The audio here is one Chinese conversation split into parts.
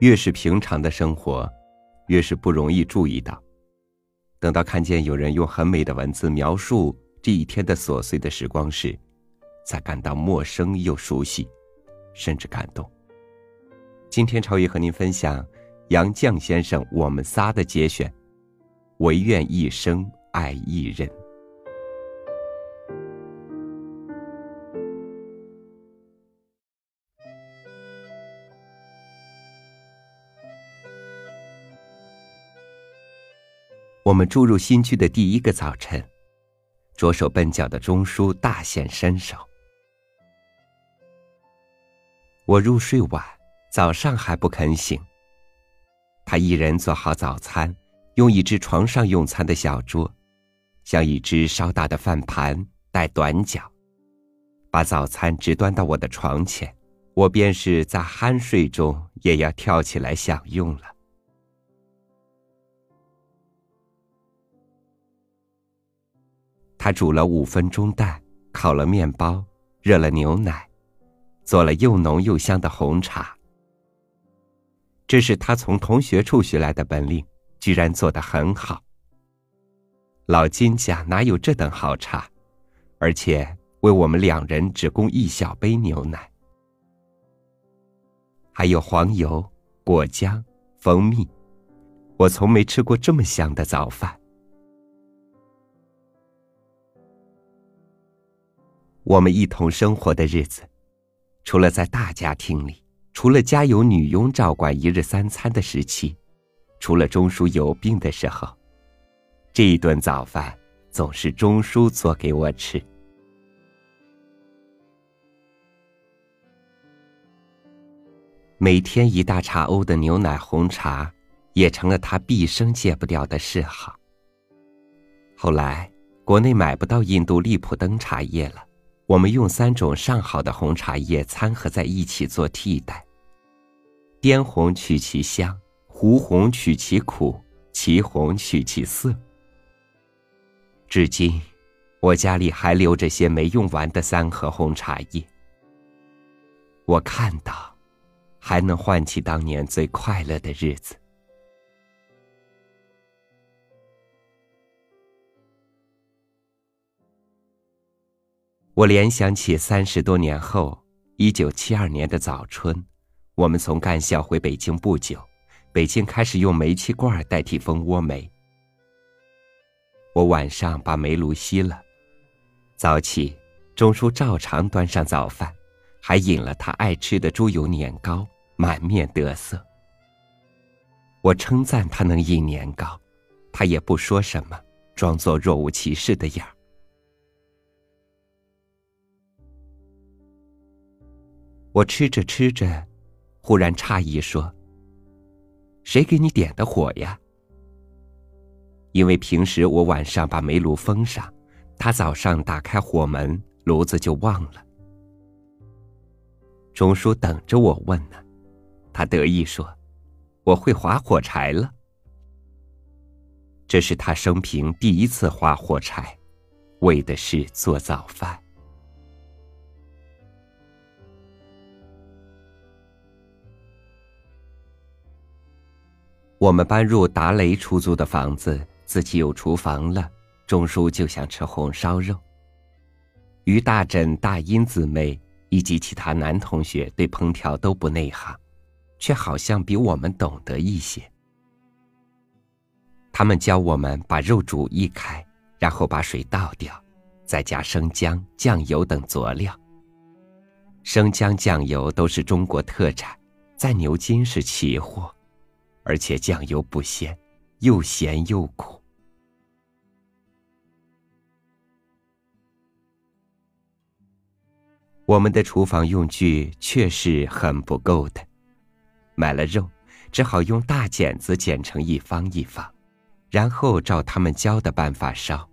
越是平常的生活，越是不容易注意到。等到看见有人用很美的文字描述这一天的琐碎的时光时，才感到陌生又熟悉，甚至感动。今天超越和您分享杨绛先生《我们仨》的节选：唯愿一生爱一人。我们住入新居的第一个早晨，着手笨脚的钟叔大显身手。我入睡晚，早上还不肯醒。他一人做好早餐，用一只床上用餐的小桌，像一只稍大的饭盘，带短脚，把早餐直端到我的床前，我便是在酣睡中也要跳起来享用了。他煮了五分钟蛋，烤了面包，热了牛奶，做了又浓又香的红茶。这是他从同学处学来的本领，居然做得很好。老金家哪有这等好茶？而且为我们两人只供一小杯牛奶，还有黄油、果浆、蜂蜜，我从没吃过这么香的早饭。我们一同生活的日子，除了在大家庭里，除了家有女佣照管一日三餐的时期，除了钟叔有病的时候，这一顿早饭总是钟叔做给我吃。每天一大茶瓯的牛奶红茶，也成了他毕生戒不掉的嗜好。后来，国内买不到印度利普登茶叶了。我们用三种上好的红茶叶掺合在一起做替代。滇红取其香，湖红取其苦，祁红取其涩。至今，我家里还留着些没用完的三盒红茶叶。我看到，还能唤起当年最快乐的日子。我联想起三十多年后，一九七二年的早春，我们从干校回北京不久，北京开始用煤气罐代替蜂窝煤。我晚上把煤炉熄了，早起，钟叔照常端上早饭，还引了他爱吃的猪油年糕，满面得色。我称赞他能引年糕，他也不说什么，装作若无其事的样儿。我吃着吃着，忽然诧异说：“谁给你点的火呀？”因为平时我晚上把煤炉封上，他早上打开火门，炉子就忘了。钟叔等着我问呢，他得意说：“我会划火柴了。”这是他生平第一次划火柴，为的是做早饭。我们搬入达雷出租的房子，自己有厨房了。钟叔就想吃红烧肉。于大枕、大英姊妹以及其他男同学对烹调都不内行，却好像比我们懂得一些。他们教我们把肉煮一开，然后把水倒掉，再加生姜、酱油等佐料。生姜、酱油都是中国特产，在牛津是奇货。而且酱油不鲜，又咸又苦。我们的厨房用具确实很不够的，买了肉，只好用大剪子剪成一方一方，然后照他们教的办法烧。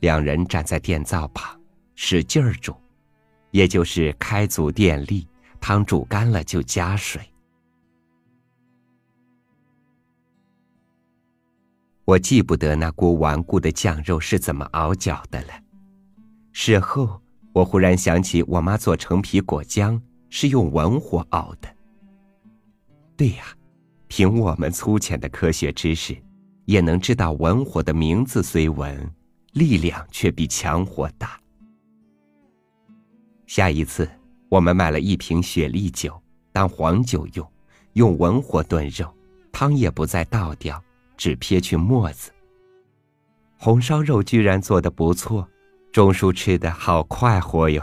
两人站在电灶旁，使劲儿煮，也就是开足电力，汤煮干了就加水。我记不得那锅顽固的酱肉是怎么熬搅的了。事后，我忽然想起我妈做橙皮果浆是用文火熬的。对呀，凭我们粗浅的科学知识，也能知道文火的名字虽文，力量却比强火大。下一次，我们买了一瓶雪莉酒当黄酒用，用文火炖肉，汤也不再倒掉，只撇去沫子。红烧肉居然做的不错，钟叔吃的好快活哟。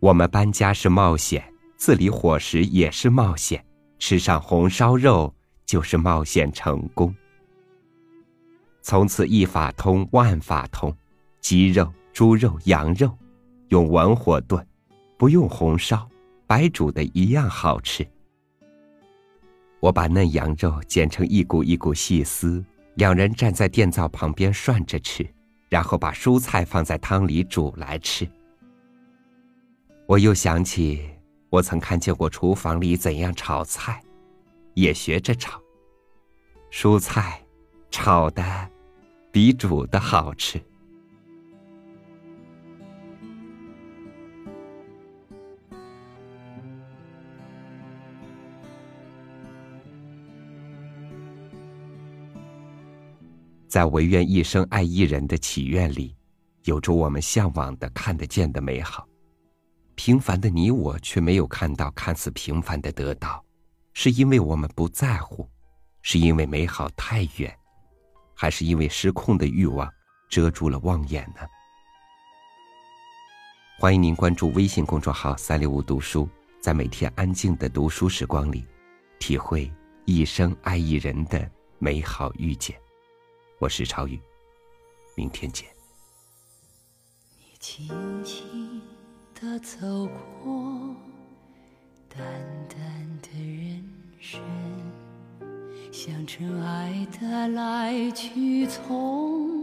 我们搬家是冒险，自理伙食也是冒险，吃上红烧肉就是冒险成功。从此一法通万法通，鸡肉、猪肉、羊肉，用文火炖，不用红烧，白煮的一样好吃。我把嫩羊肉剪成一股一股细丝，两人站在电灶旁边涮着吃，然后把蔬菜放在汤里煮来吃。我又想起，我曾看见过厨房里怎样炒菜，也学着炒。蔬菜炒的比煮的好吃。在唯愿一生爱一人的祈愿里，有着我们向往的、看得见的美好。平凡的你我却没有看到看似平凡的得到，是因为我们不在乎，是因为美好太远，还是因为失控的欲望遮住了望眼呢？欢迎您关注微信公众号“三六五读书”，在每天安静的读书时光里，体会一生爱一人的美好遇见。我是超宇，明天见。你轻轻的走过，淡淡的人生，像尘埃的来去，匆匆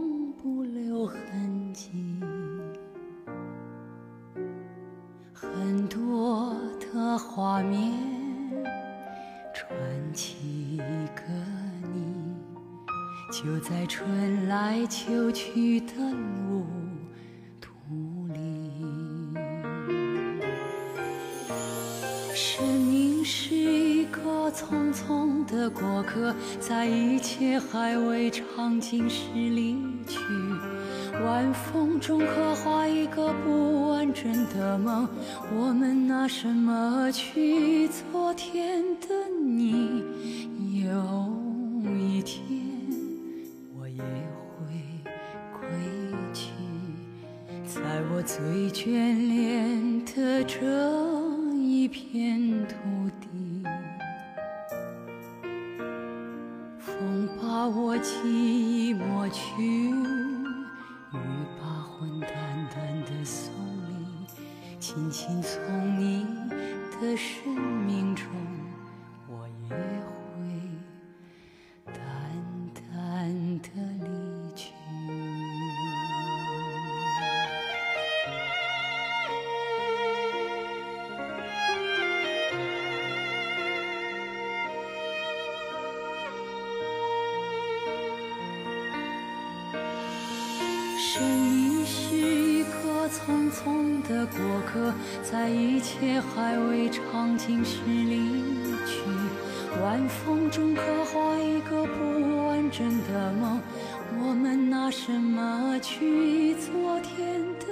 就在春来秋去的路途里。生命是一个匆匆的过客，在一切还未尝尽时离去。晚风中刻画一个不完整的梦，我们拿什么去？昨天的你，有一天在我最眷恋的这。一片土地，风把我记忆抹去，雨把魂淡淡的送离，轻轻从你的身生命是一个匆匆的过客，在一切还未尝尽时离去。晚风中刻画一个不完整的梦，我们拿什么去？昨天的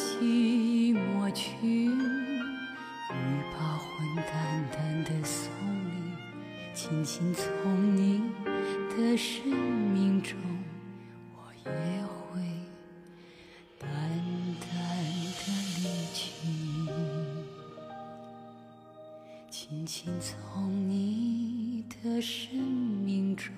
寂寞去，欲把魂淡淡的送你，轻轻从你的生命中，我也会淡淡的离去，轻轻从你的生命中。